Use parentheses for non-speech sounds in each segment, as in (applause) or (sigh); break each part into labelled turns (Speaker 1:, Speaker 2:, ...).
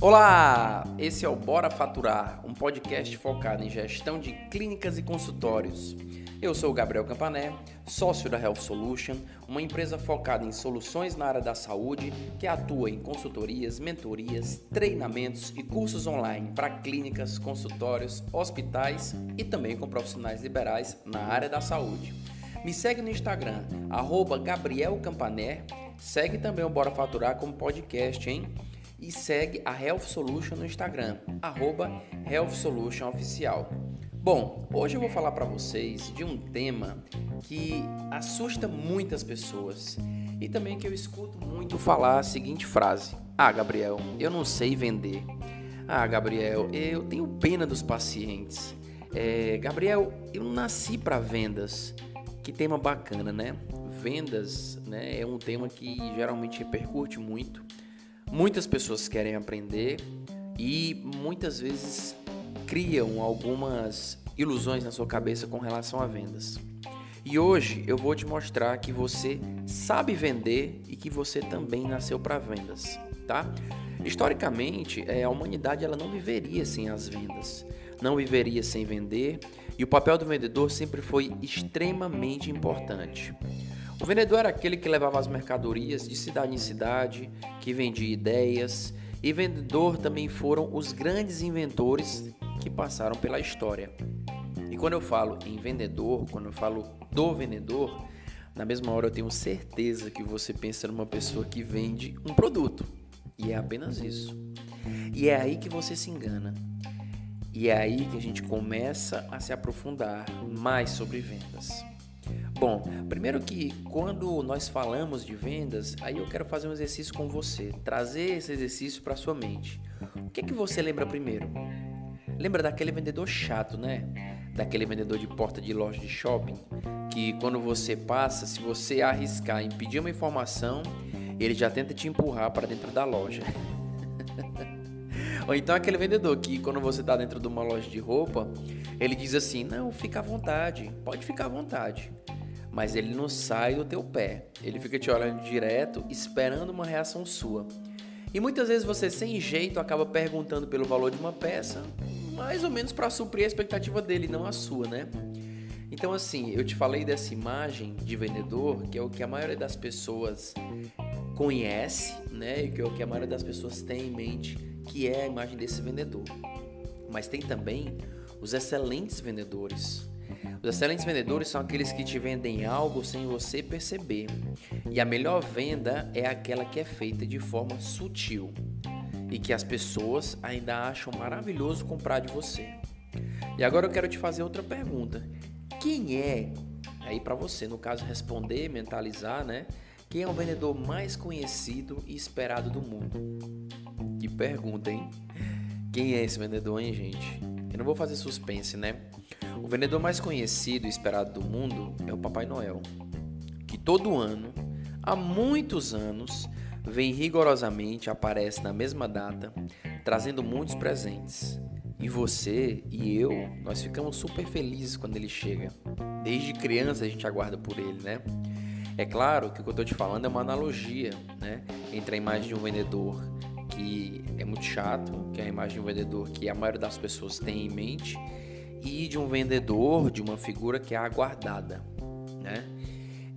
Speaker 1: Olá, esse é o Bora Faturar, um podcast focado em gestão de clínicas e consultórios. Eu sou o Gabriel Campané, sócio da Health Solution, uma empresa focada em soluções na área da saúde que atua em consultorias, mentorias, treinamentos e cursos online para clínicas, consultórios, hospitais e também com profissionais liberais na área da saúde. Me segue no Instagram, arroba Gabriel Campané, segue também o Bora Faturar como podcast, hein? E segue a Health Solution no Instagram, arroba Health Solution Oficial. Bom, hoje eu vou falar para vocês de um tema que assusta muitas pessoas e também que eu escuto muito falar a seguinte frase: Ah, Gabriel, eu não sei vender. Ah, Gabriel, eu tenho pena dos pacientes. É, Gabriel, eu nasci para vendas. Que tema bacana, né? Vendas né, é um tema que geralmente repercute muito Muitas pessoas querem aprender e muitas vezes criam algumas ilusões na sua cabeça com relação a vendas. E hoje eu vou te mostrar que você sabe vender e que você também nasceu para vendas, tá? Historicamente, é, a humanidade ela não viveria sem as vendas, não viveria sem vender, e o papel do vendedor sempre foi extremamente importante. O vendedor era aquele que levava as mercadorias de cidade em cidade, que vendia ideias, e vendedor também foram os grandes inventores que passaram pela história. E quando eu falo em vendedor, quando eu falo do vendedor, na mesma hora eu tenho certeza que você pensa numa pessoa que vende um produto. E é apenas isso. E é aí que você se engana. E é aí que a gente começa a se aprofundar mais sobre vendas. Bom, primeiro que quando nós falamos de vendas, aí eu quero fazer um exercício com você, trazer esse exercício para sua mente. O que é que você lembra primeiro? Lembra daquele vendedor chato, né? Daquele vendedor de porta de loja de shopping, que quando você passa, se você arriscar em pedir uma informação, ele já tenta te empurrar para dentro da loja. (laughs) Ou então aquele vendedor que quando você está dentro de uma loja de roupa, ele diz assim: "Não, fica à vontade, pode ficar à vontade" mas ele não sai do teu pé. Ele fica te olhando direto, esperando uma reação sua. E muitas vezes você, sem jeito, acaba perguntando pelo valor de uma peça, mais ou menos para suprir a expectativa dele, não a sua, né? Então, assim, eu te falei dessa imagem de vendedor, que é o que a maioria das pessoas conhece, né? E que é o que a maioria das pessoas tem em mente, que é a imagem desse vendedor. Mas tem também os excelentes vendedores, os excelentes vendedores são aqueles que te vendem algo sem você perceber. E a melhor venda é aquela que é feita de forma sutil e que as pessoas ainda acham maravilhoso comprar de você. E agora eu quero te fazer outra pergunta. Quem é, aí para você, no caso, responder, mentalizar, né? Quem é o vendedor mais conhecido e esperado do mundo? Que pergunta, hein? Quem é esse vendedor, hein, gente? Eu não vou fazer suspense, né? O vendedor mais conhecido e esperado do mundo é o Papai Noel, que todo ano, há muitos anos, vem rigorosamente, aparece na mesma data, trazendo muitos presentes. E você e eu, nós ficamos super felizes quando ele chega. Desde criança a gente aguarda por ele, né? É claro que o que eu estou te falando é uma analogia, né? Entre a imagem de um vendedor que é muito chato, que é a imagem de um vendedor que a maioria das pessoas tem em mente, e de um vendedor, de uma figura que é aguardada, né?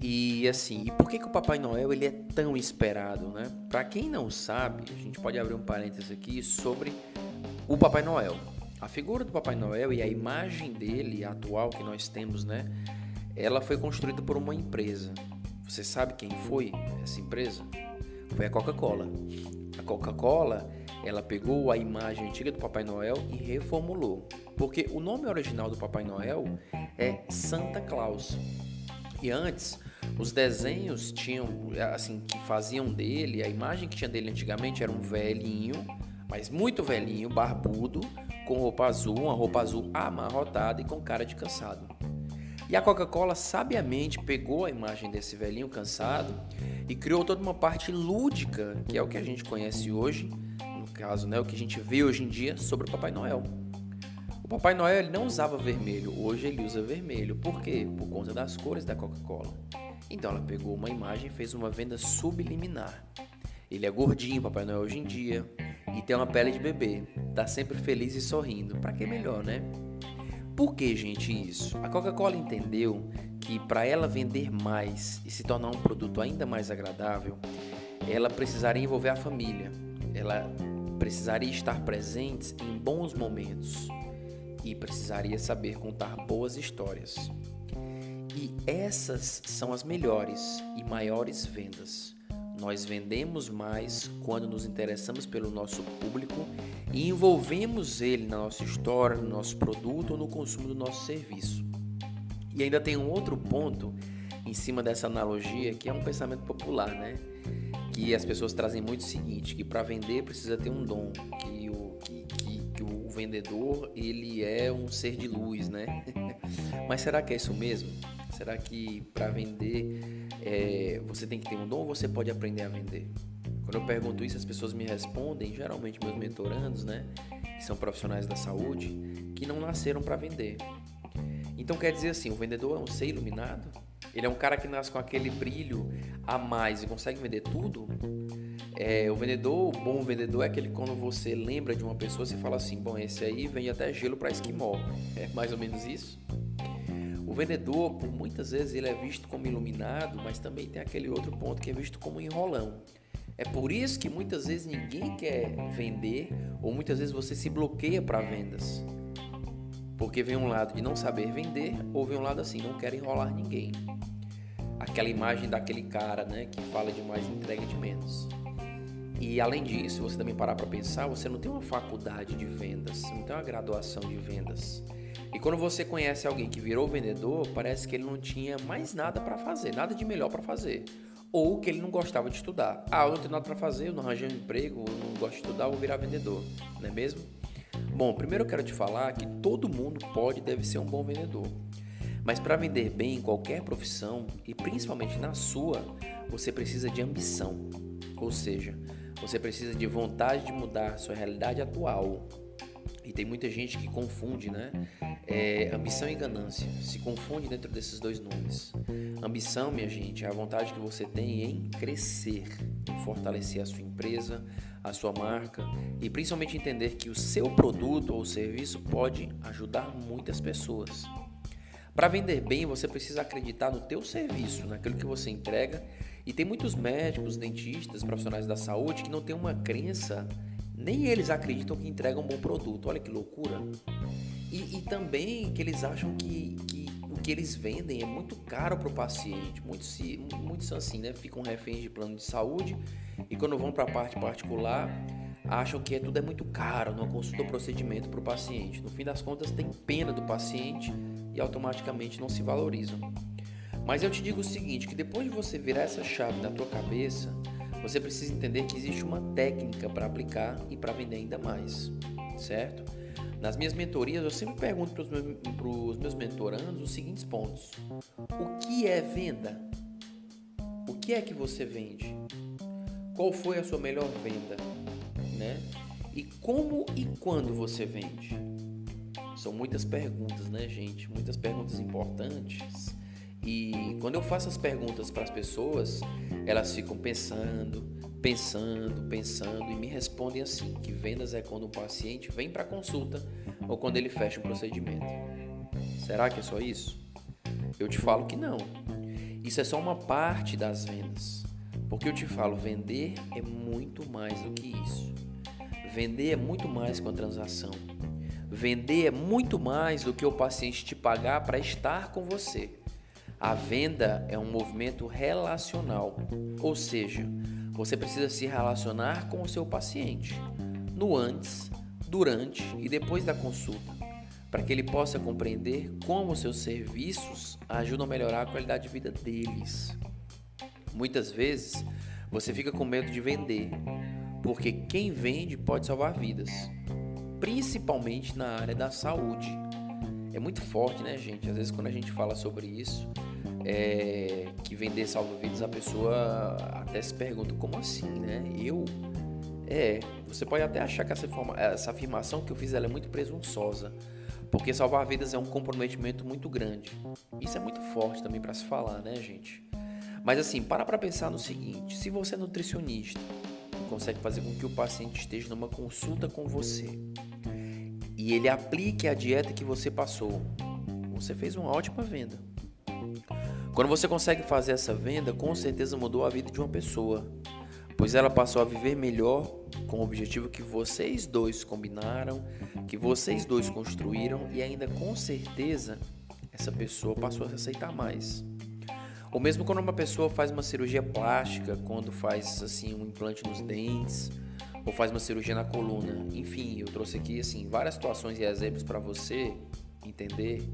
Speaker 1: E assim, e por que, que o Papai Noel ele é tão esperado, né? Para quem não sabe, a gente pode abrir um parênteses aqui sobre o Papai Noel. A figura do Papai Noel e a imagem dele atual que nós temos, né? Ela foi construída por uma empresa. Você sabe quem foi essa empresa? Foi a Coca-Cola. A Coca-Cola, ela pegou a imagem antiga do Papai Noel e reformulou. Porque o nome original do Papai Noel é Santa Claus. E antes, os desenhos tinham, assim, que faziam dele, a imagem que tinha dele antigamente era um velhinho, mas muito velhinho, barbudo, com roupa azul, uma roupa azul amarrotada e com cara de cansado. E a Coca-Cola sabiamente pegou a imagem desse velhinho cansado e criou toda uma parte lúdica, que é o que a gente conhece hoje, no caso, né, o que a gente vê hoje em dia sobre o Papai Noel. O Papai Noel ele não usava vermelho, hoje ele usa vermelho. Por quê? Por conta das cores da Coca-Cola. Então ela pegou uma imagem e fez uma venda subliminar. Ele é gordinho, Papai Noel hoje em dia. e tem uma pele de bebê, tá sempre feliz e sorrindo. Para que melhor, né? Por que, gente, isso? A Coca-Cola entendeu que para ela vender mais e se tornar um produto ainda mais agradável, ela precisaria envolver a família. Ela precisaria estar presente em bons momentos e precisaria saber contar boas histórias. E essas são as melhores e maiores vendas. Nós vendemos mais quando nos interessamos pelo nosso público e envolvemos ele na nossa história, no nosso produto ou no consumo do nosso serviço. E ainda tem um outro ponto em cima dessa analogia que é um pensamento popular, né? Que as pessoas trazem muito o seguinte, que para vender precisa ter um dom, que o, que, que, que o vendedor ele é um ser de luz, né? (laughs) Mas será que é isso mesmo? Será que para vender é, você tem que ter um dom ou você pode aprender a vender? Quando eu pergunto isso, as pessoas me respondem, geralmente meus mentorandos, né, que são profissionais da saúde, que não nasceram para vender. Então quer dizer assim, o vendedor é um ser iluminado? Ele é um cara que nasce com aquele brilho a mais e consegue vender tudo? É, o vendedor, o bom vendedor é aquele que quando você lembra de uma pessoa, você fala assim, bom, esse aí vende até gelo para esquimó. É mais ou menos isso? Vendedor, por muitas vezes, ele é visto como iluminado, mas também tem aquele outro ponto que é visto como enrolão. É por isso que muitas vezes ninguém quer vender ou muitas vezes você se bloqueia para vendas. Porque vem um lado de não saber vender ou vem um lado assim, não quer enrolar ninguém. Aquela imagem daquele cara, né, que fala de mais entrega de menos. E além disso, você também parar para pensar, você não tem uma faculdade de vendas, não tem uma graduação de vendas. E quando você conhece alguém que virou vendedor, parece que ele não tinha mais nada para fazer, nada de melhor para fazer. Ou que ele não gostava de estudar. Ah, eu não tenho nada para fazer, eu não arranjei um emprego, eu não gosto de estudar, vou virar vendedor, não é mesmo? Bom, primeiro eu quero te falar que todo mundo pode e deve ser um bom vendedor. Mas para vender bem em qualquer profissão, e principalmente na sua, você precisa de ambição. Ou seja, você precisa de vontade de mudar sua realidade atual. E tem muita gente que confunde, né? é, ambição e ganância. Se confunde dentro desses dois nomes. Ambição, minha gente, é a vontade que você tem em crescer, em fortalecer a sua empresa, a sua marca e principalmente entender que o seu produto ou serviço pode ajudar muitas pessoas. Para vender bem, você precisa acreditar no teu serviço, naquilo que você entrega. E tem muitos médicos, dentistas, profissionais da saúde que não têm uma crença, nem eles acreditam que entregam um bom produto. Olha que loucura. E, e também que eles acham que, que o que eles vendem é muito caro para o paciente. Muitos, muitos assim, né? Ficam reféns de plano de saúde e quando vão para a parte particular acham que tudo é muito caro, não consulta o procedimento para o paciente. No fim das contas, tem pena do paciente e automaticamente não se valorizam. Mas eu te digo o seguinte, que depois de você virar essa chave na tua cabeça, você precisa entender que existe uma técnica para aplicar e para vender ainda mais, certo? Nas minhas mentorias, eu sempre pergunto para os meus, meus mentorandos os seguintes pontos: O que é venda? O que é que você vende? Qual foi a sua melhor venda? Né? E como e quando você vende? São muitas perguntas, né, gente? Muitas perguntas importantes. E quando eu faço as perguntas para as pessoas, elas ficam pensando, pensando, pensando e me respondem assim: que vendas é quando o paciente vem para consulta ou quando ele fecha o procedimento. Será que é só isso? Eu te falo que não. Isso é só uma parte das vendas. Porque eu te falo, vender é muito mais do que isso. Vender é muito mais que uma transação. Vender é muito mais do que o paciente te pagar para estar com você. A venda é um movimento relacional, ou seja, você precisa se relacionar com o seu paciente no antes, durante e depois da consulta, para que ele possa compreender como seus serviços ajudam a melhorar a qualidade de vida deles. Muitas vezes você fica com medo de vender, porque quem vende pode salvar vidas, principalmente na área da saúde. É muito forte, né, gente? Às vezes, quando a gente fala sobre isso, é, que vender salva-vidas, a pessoa até se pergunta, como assim, né? Eu? É, você pode até achar que essa, essa afirmação que eu fiz ela é muito presunçosa, porque salvar vidas é um comprometimento muito grande. Isso é muito forte também para se falar, né, gente? Mas assim, para para pensar no seguinte: se você é nutricionista, consegue fazer com que o paciente esteja numa consulta com você e ele aplique a dieta que você passou, você fez uma ótima venda. Quando você consegue fazer essa venda, com certeza mudou a vida de uma pessoa, pois ela passou a viver melhor com o objetivo que vocês dois combinaram, que vocês dois construíram e ainda com certeza essa pessoa passou a aceitar mais. Ou mesmo quando uma pessoa faz uma cirurgia plástica, quando faz assim um implante nos dentes, ou faz uma cirurgia na coluna. Enfim, eu trouxe aqui assim várias situações e exemplos para você entender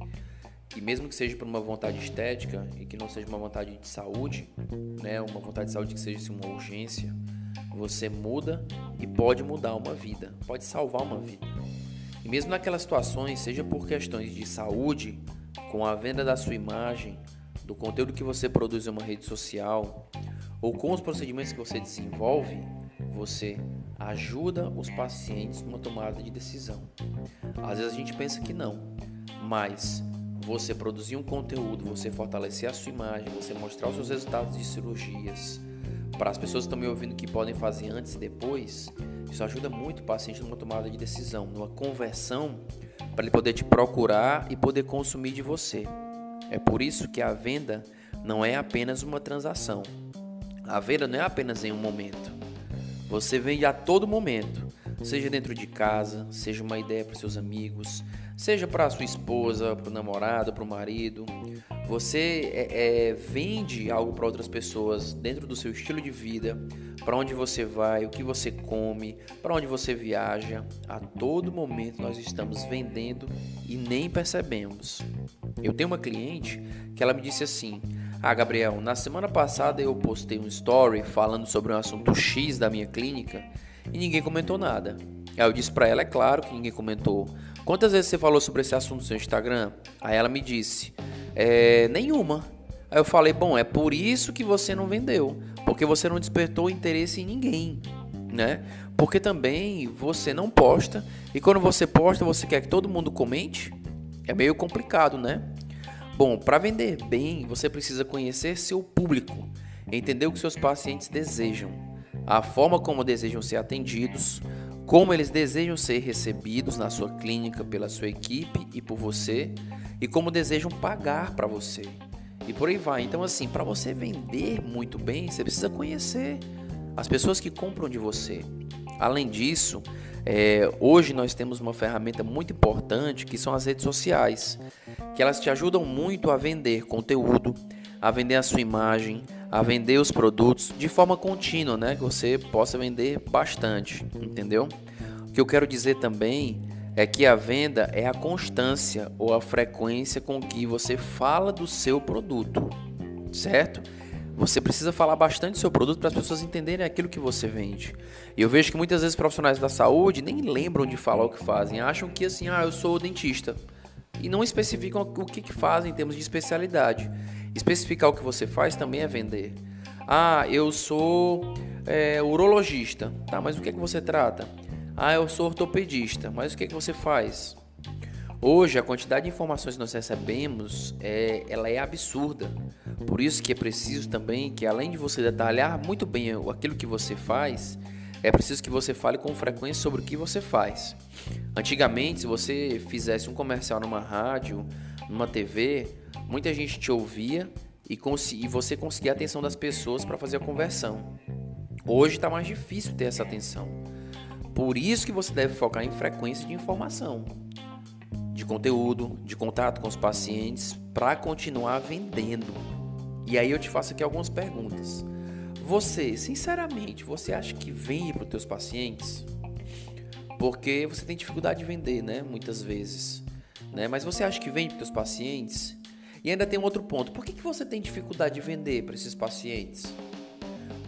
Speaker 1: que mesmo que seja por uma vontade estética e que não seja uma vontade de saúde, né, uma vontade de saúde que seja assim, uma urgência, você muda e pode mudar uma vida, pode salvar uma vida. E mesmo naquelas situações, seja por questões de saúde, com a venda da sua imagem, do conteúdo que você produz em uma rede social ou com os procedimentos que você desenvolve, você ajuda os pacientes numa tomada de decisão. Às vezes a gente pensa que não, mas você produzir um conteúdo, você fortalecer a sua imagem, você mostrar os seus resultados de cirurgias, para as pessoas que estão me ouvindo que podem fazer antes e depois, isso ajuda muito o paciente numa tomada de decisão, numa conversão, para ele poder te procurar e poder consumir de você. É por isso que a venda não é apenas uma transação. A venda não é apenas em um momento. Você vende a todo momento, seja dentro de casa, seja uma ideia para seus amigos, seja para sua esposa, para o namorado, para o marido. Você é, é, vende algo para outras pessoas dentro do seu estilo de vida, para onde você vai, o que você come, para onde você viaja. A todo momento nós estamos vendendo e nem percebemos. Eu tenho uma cliente que ela me disse assim: Ah, Gabriel, na semana passada eu postei um story falando sobre um assunto X da minha clínica e ninguém comentou nada. Aí eu disse para ela, é claro que ninguém comentou. Quantas vezes você falou sobre esse assunto no seu Instagram? Aí ela me disse, é, nenhuma. Aí eu falei, bom, é por isso que você não vendeu, porque você não despertou interesse em ninguém, né? Porque também você não posta e quando você posta você quer que todo mundo comente? É meio complicado, né? Bom, para vender bem, você precisa conhecer seu público, entender o que seus pacientes desejam, a forma como desejam ser atendidos, como eles desejam ser recebidos na sua clínica pela sua equipe e por você, e como desejam pagar para você. E por aí vai. Então, assim, para você vender muito bem, você precisa conhecer as pessoas que compram de você. Além disso, é, hoje nós temos uma ferramenta muito importante que são as redes sociais, que elas te ajudam muito a vender conteúdo, a vender a sua imagem, a vender os produtos de forma contínua, né? Que você possa vender bastante, entendeu? O que eu quero dizer também é que a venda é a constância ou a frequência com que você fala do seu produto, certo? Você precisa falar bastante do seu produto para as pessoas entenderem aquilo que você vende. E eu vejo que muitas vezes profissionais da saúde nem lembram de falar o que fazem, acham que assim, ah, eu sou dentista. E não especificam o que, que fazem em termos de especialidade. Especificar o que você faz também é vender. Ah, eu sou é, urologista. Tá, mas o que é que você trata? Ah, eu sou ortopedista. Mas o que é que você faz? Hoje a quantidade de informações que nós recebemos é, ela é absurda. Por isso que é preciso também que além de você detalhar muito bem aquilo que você faz, é preciso que você fale com frequência sobre o que você faz. Antigamente, se você fizesse um comercial numa rádio, numa TV, muita gente te ouvia e, e você conseguia a atenção das pessoas para fazer a conversão. Hoje está mais difícil ter essa atenção. Por isso que você deve focar em frequência de informação, de conteúdo, de contato com os pacientes, para continuar vendendo. E aí eu te faço aqui algumas perguntas. Você, sinceramente, você acha que vende para os teus pacientes? Porque você tem dificuldade de vender, né? Muitas vezes. Né? Mas você acha que vende para os pacientes? E ainda tem um outro ponto. Por que, que você tem dificuldade de vender para esses pacientes?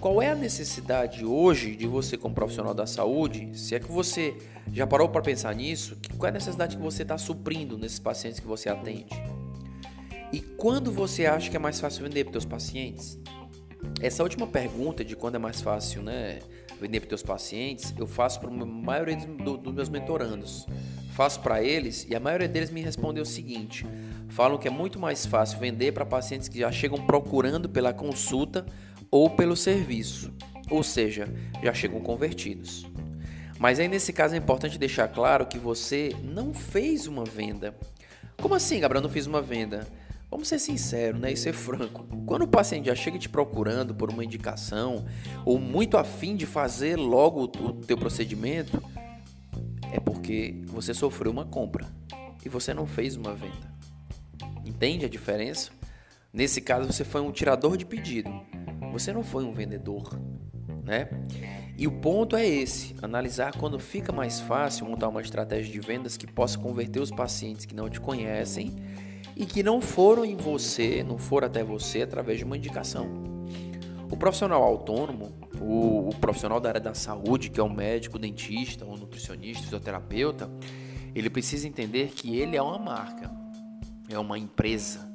Speaker 1: Qual é a necessidade hoje de você, como profissional da saúde, se é que você já parou para pensar nisso, qual é a necessidade que você está suprindo nesses pacientes que você atende? E quando você acha que é mais fácil vender para os teus pacientes? Essa última pergunta de quando é mais fácil né, vender para os teus pacientes, eu faço para a maioria dos, dos meus mentorandos faço para eles e a maioria deles me respondeu o seguinte: falam que é muito mais fácil vender para pacientes que já chegam procurando pela consulta ou pelo serviço. ou seja, já chegam convertidos. Mas aí nesse caso é importante deixar claro que você não fez uma venda. Como assim, Gabriel, não fiz uma venda? Vamos ser sinceros, né? E ser franco. Quando o paciente já chega te procurando por uma indicação ou muito afim de fazer logo o teu procedimento, é porque você sofreu uma compra e você não fez uma venda. Entende a diferença? Nesse caso, você foi um tirador de pedido. Você não foi um vendedor, né? E o ponto é esse: analisar quando fica mais fácil montar uma estratégia de vendas que possa converter os pacientes que não te conhecem e que não foram em você, não foram até você através de uma indicação. O profissional autônomo, o, o profissional da área da saúde, que é o médico, o dentista, o nutricionista, o fisioterapeuta, ele precisa entender que ele é uma marca, é uma empresa.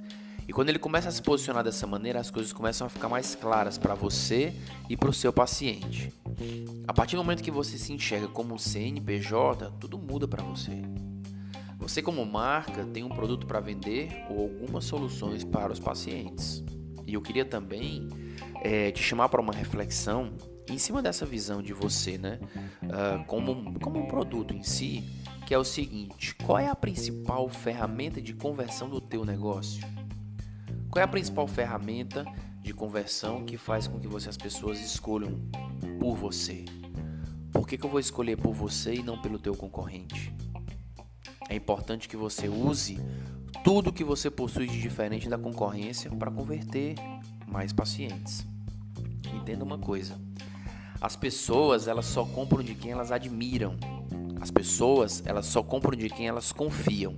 Speaker 1: E quando ele começa a se posicionar dessa maneira, as coisas começam a ficar mais claras para você e para o seu paciente. A partir do momento que você se enxerga como CNPJ, tudo muda para você. Você, como marca, tem um produto para vender ou algumas soluções para os pacientes. E eu queria também é, te chamar para uma reflexão em cima dessa visão de você, né? Uh, como, como um produto em si, que é o seguinte: qual é a principal ferramenta de conversão do teu negócio? Qual é a principal ferramenta de conversão que faz com que você, as pessoas escolham por você? Por que, que eu vou escolher por você e não pelo teu concorrente? É importante que você use tudo que você possui de diferente da concorrência para converter mais pacientes. Entenda uma coisa: as pessoas elas só compram de quem elas admiram. As pessoas elas só compram de quem elas confiam.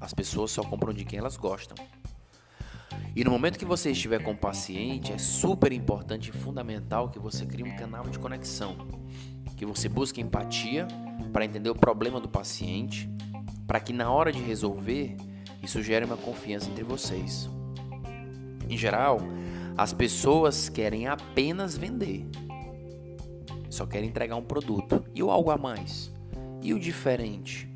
Speaker 1: As pessoas só compram de quem elas gostam. E no momento que você estiver com o paciente, é super importante e fundamental que você crie um canal de conexão, que você busque empatia para entender o problema do paciente para que na hora de resolver isso gere uma confiança entre vocês. Em geral, as pessoas querem apenas vender, só querem entregar um produto e o algo a mais e o diferente.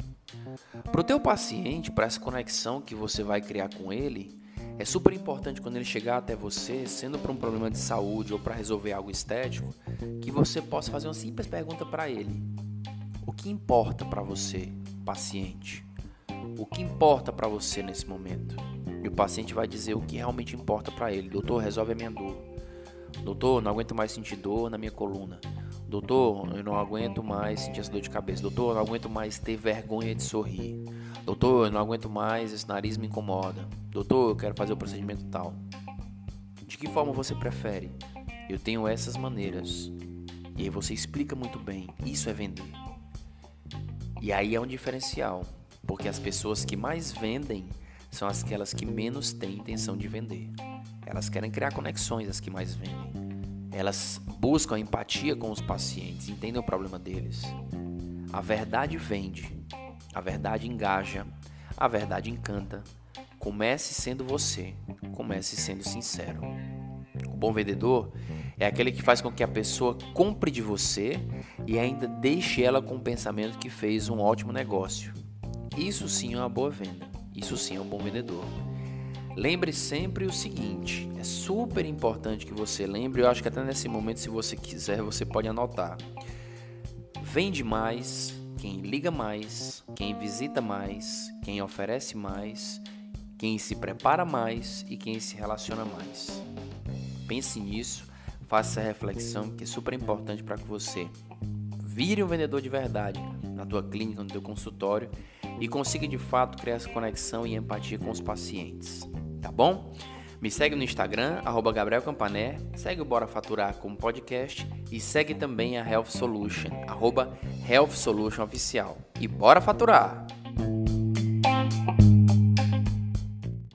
Speaker 1: Para o teu paciente, para essa conexão que você vai criar com ele, é super importante quando ele chegar até você, sendo para um problema de saúde ou para resolver algo estético, que você possa fazer uma simples pergunta para ele: O que importa para você? paciente. O que importa para você nesse momento? E o paciente vai dizer o que realmente importa para ele. Doutor, resolve a minha dor. Doutor, não aguento mais sentir dor na minha coluna. Doutor, eu não aguento mais sentir essa dor de cabeça. Doutor, eu não aguento mais ter vergonha de sorrir. Doutor, eu não aguento mais, esse nariz me incomoda. Doutor, eu quero fazer o procedimento tal. De que forma você prefere? Eu tenho essas maneiras. E aí você explica muito bem. Isso é vender. E aí é um diferencial, porque as pessoas que mais vendem são aquelas que menos têm intenção de vender. Elas querem criar conexões, as que mais vendem. Elas buscam empatia com os pacientes, entendem o problema deles. A verdade vende, a verdade engaja, a verdade encanta. Comece sendo você, comece sendo sincero. O bom vendedor é aquele que faz com que a pessoa compre de você e ainda deixe ela com o pensamento que fez um ótimo negócio. Isso sim é uma boa venda. Isso sim é um bom vendedor. Lembre sempre o seguinte: é super importante que você lembre. Eu acho que até nesse momento, se você quiser, você pode anotar. Vende mais quem liga mais, quem visita mais, quem oferece mais, quem se prepara mais e quem se relaciona mais. Pense nisso Faça essa reflexão que é super importante para que você vire um vendedor de verdade na tua clínica, no teu consultório e consiga de fato criar essa conexão e empatia com os pacientes, tá bom? Me segue no Instagram, arroba Gabriel Campané, segue o Bora Faturar como podcast e segue também a Health Solution, arroba Health Solution Oficial. E bora faturar!